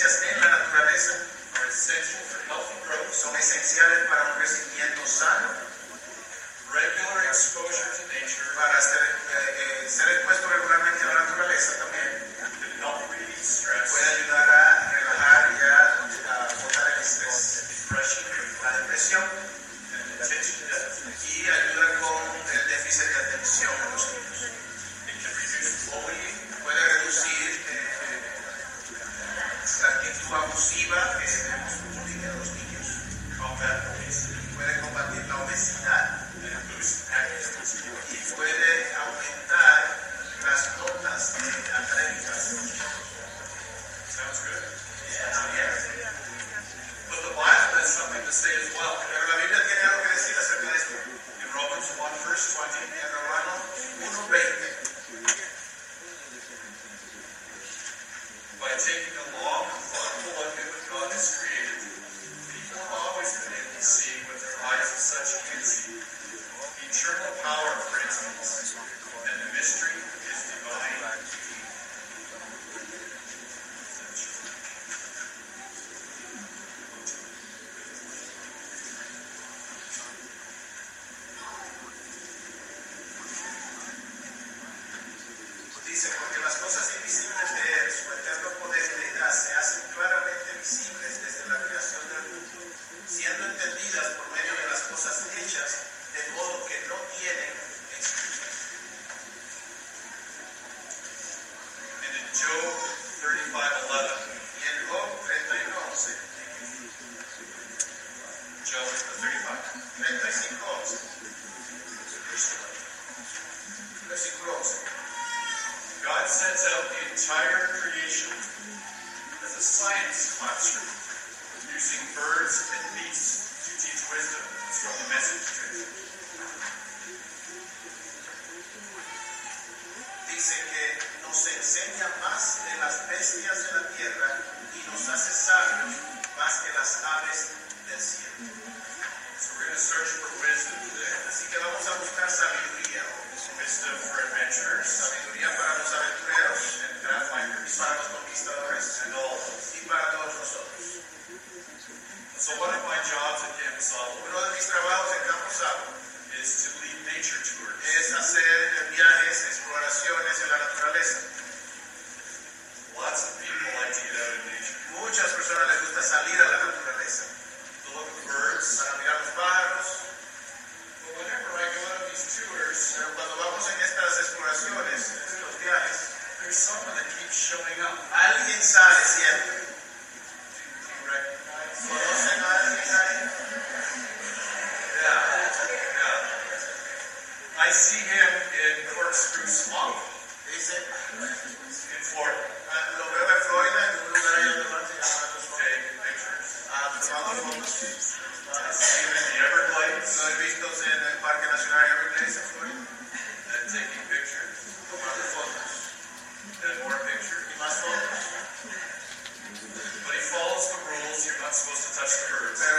en la naturaleza, growth, son esenciales para un crecimiento sano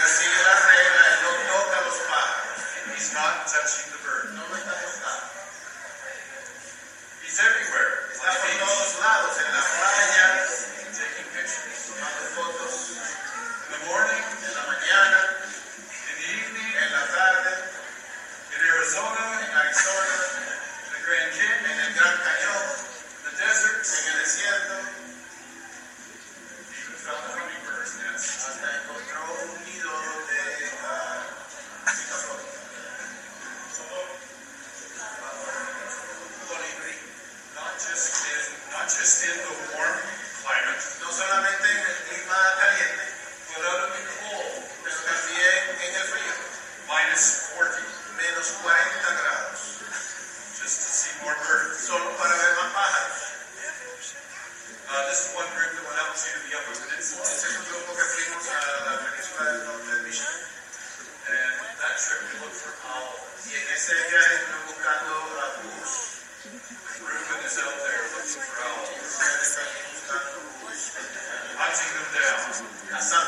Receive las reglas, no toca los pájaros. He's not touching the bird. No Hassan. Da. Hassan.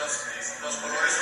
dos, então, dos colores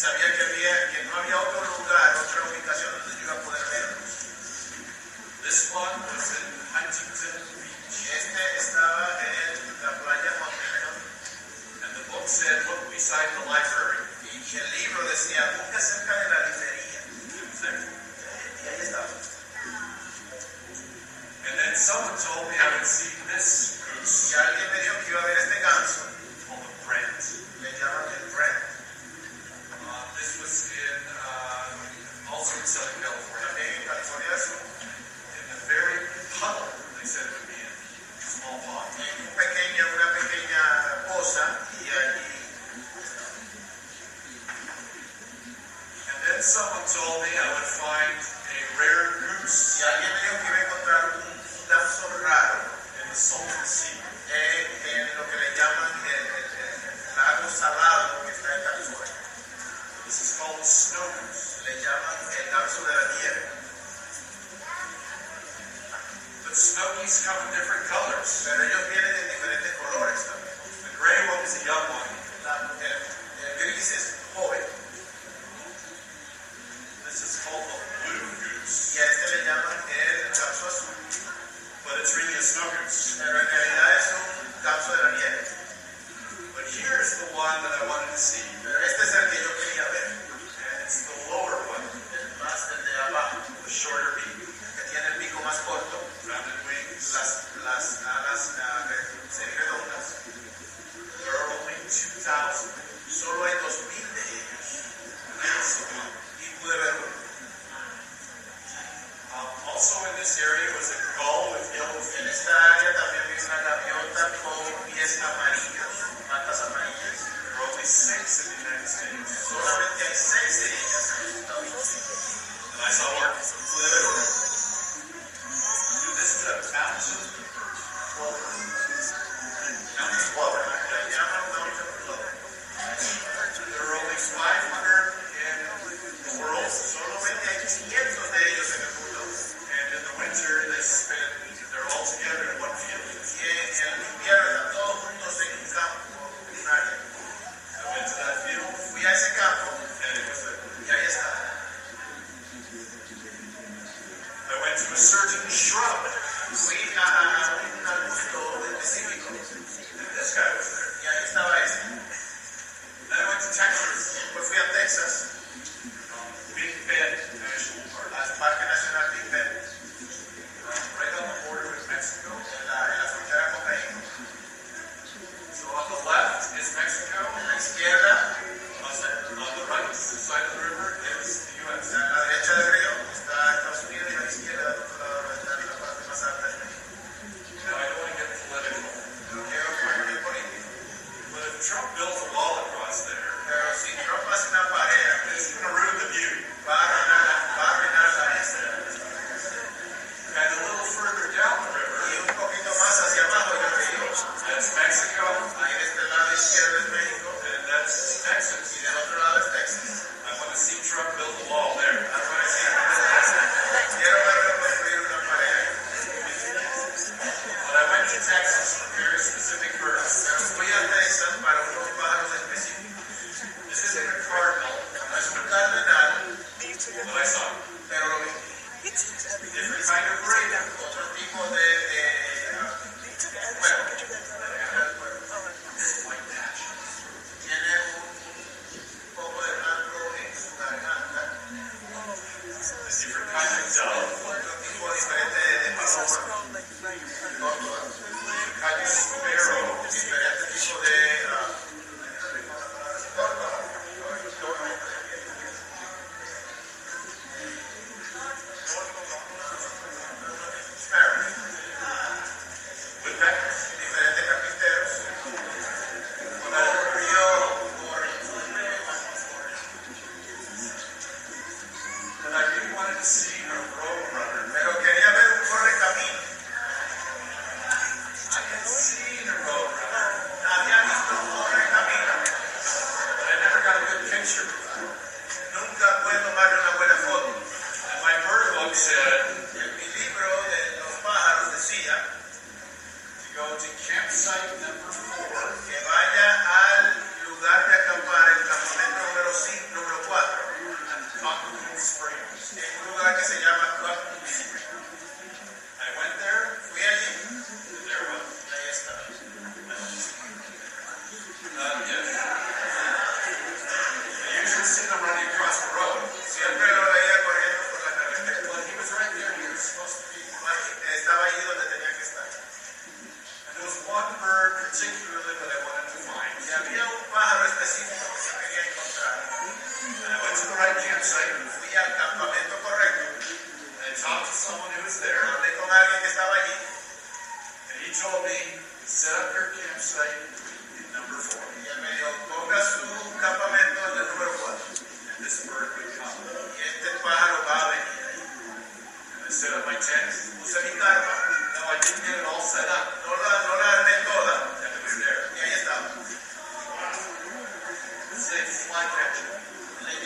sabía que, había, que no había otro lugar, otra ubicación donde yo iba a poder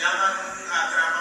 llaman a trabajar.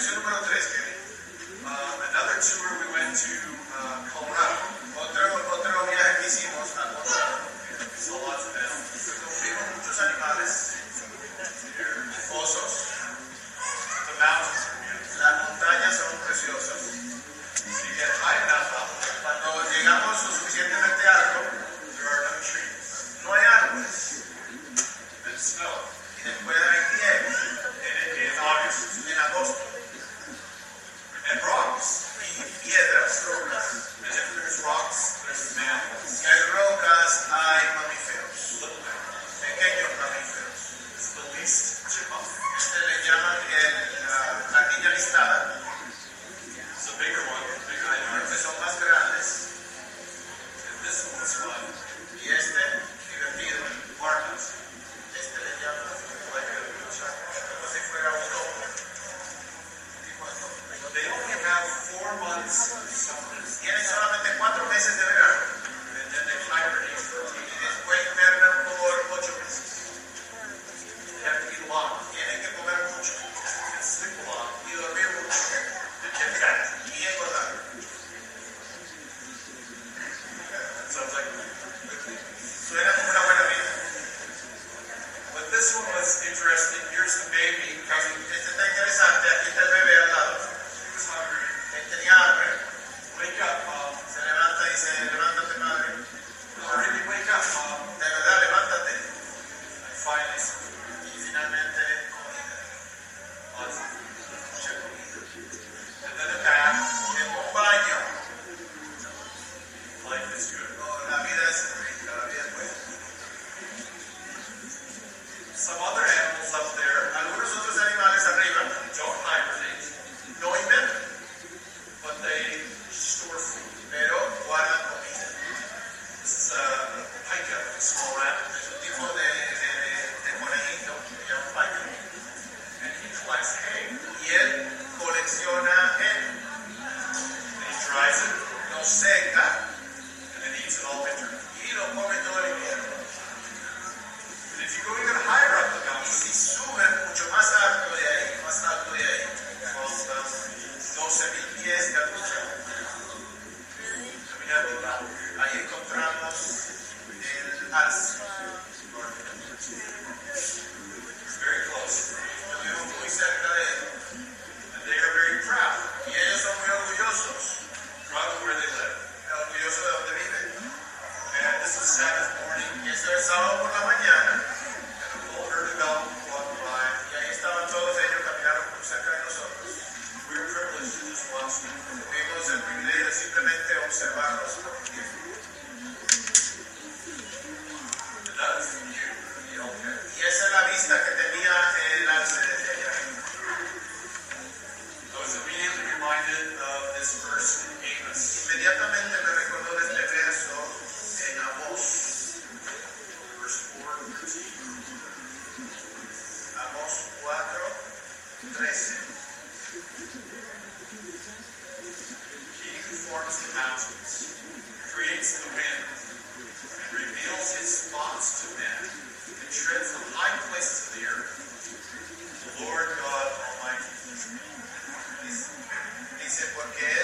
Lección número 3 que Forms the mountains, creates the wind, and reveals his thoughts to men, and treads the high places of the earth. The Lord God Almighty. Dice, porque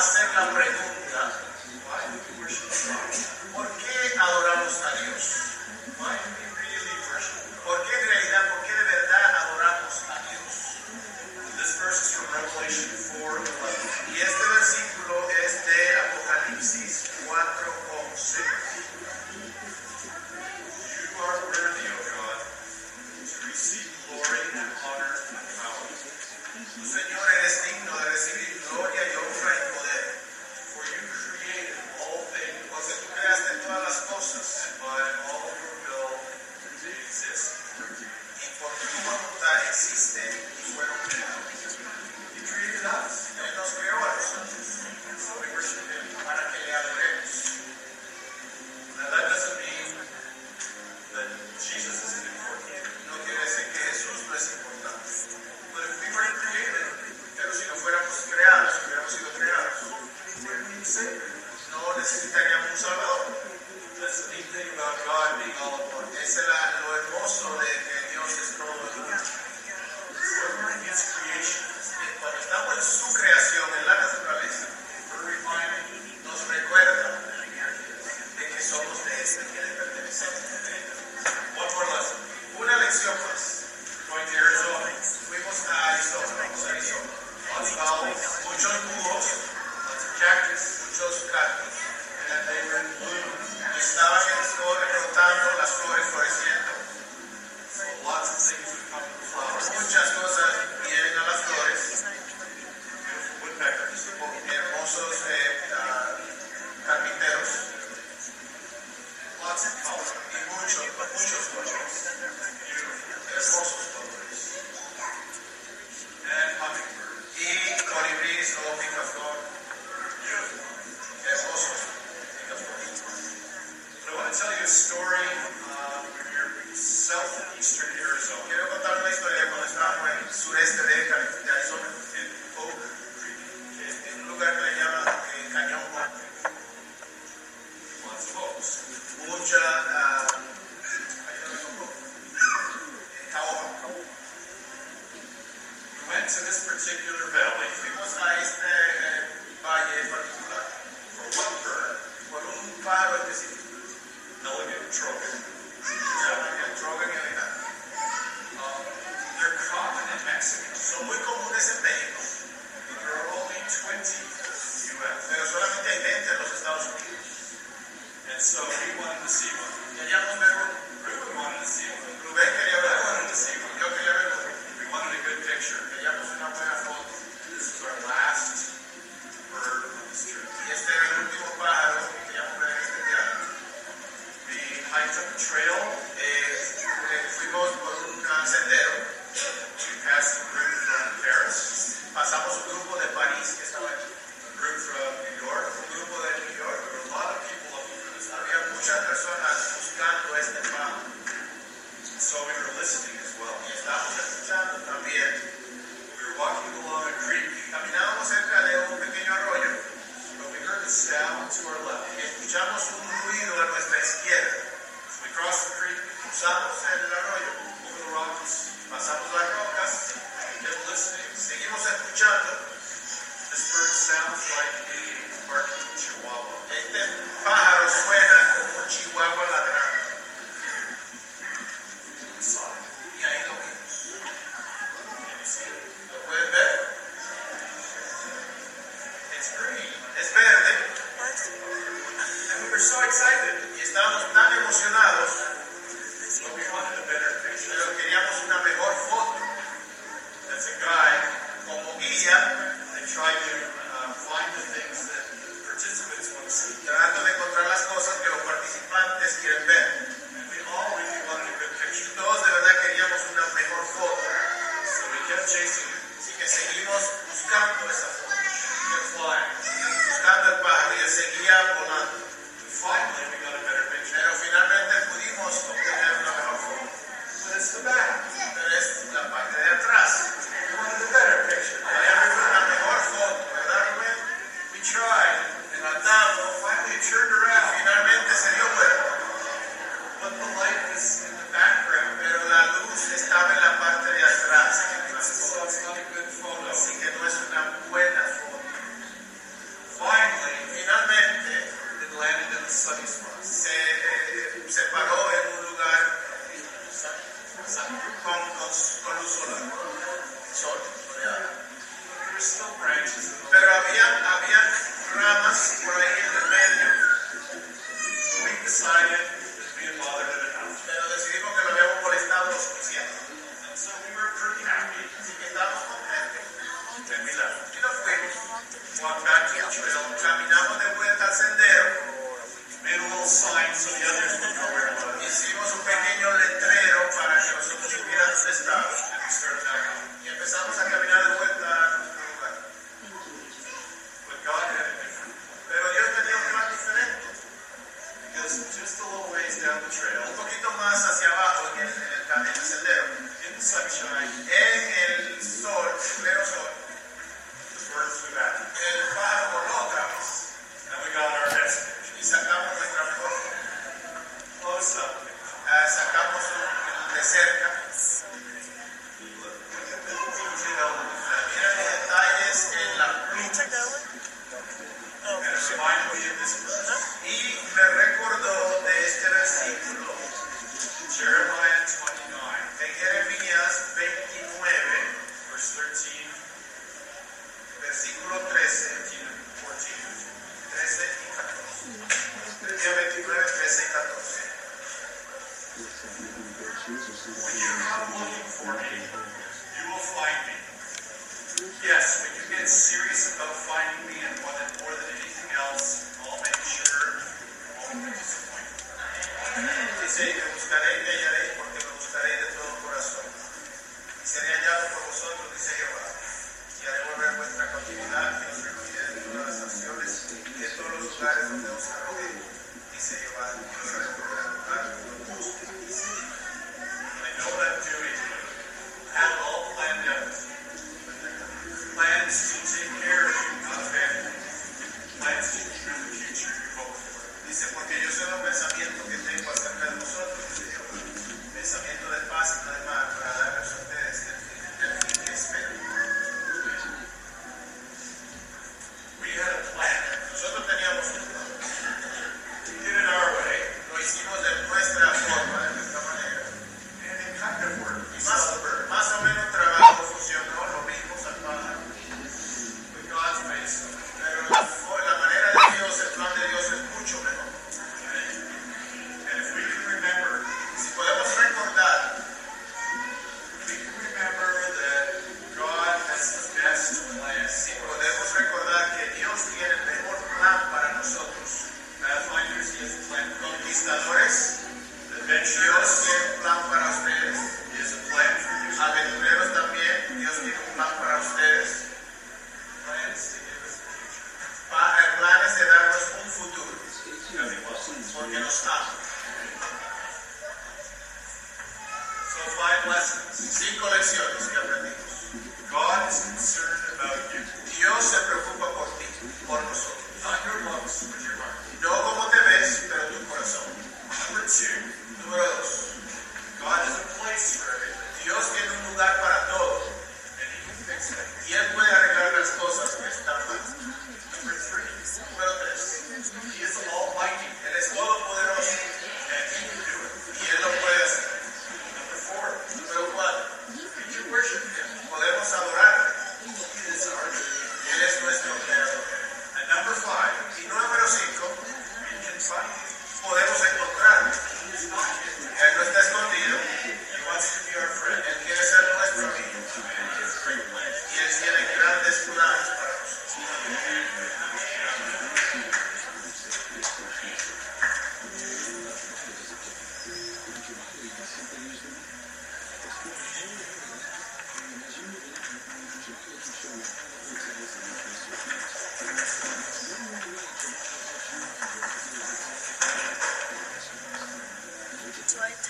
hacer la pregunta, ¿por qué adoramos a Dios? in this particular valley. Fuimos a este eh, valle particular for one bird, por un paro específico. Elegant one Elegant Trogon elegante. They're common in Mexico. México. There are only 20 U.S. 20. And so we wanted. Jonathan And I thought, well, finally turned around. five lessons, cinco que. God is concerned about you. Dios se preocupa por ti, por nosotros. Not your looks, but your heart. No como te ves, pero tu corazón. Number two. Número dos. God has a place for everything. Dios tiene un lugar para todo. And he can fix it. Y él puede arreglar las cosas que están mal. Number three. Número tres. He is almighty. Él es todo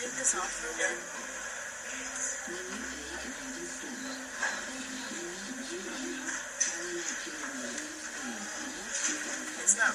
take this off for a bit? It's not.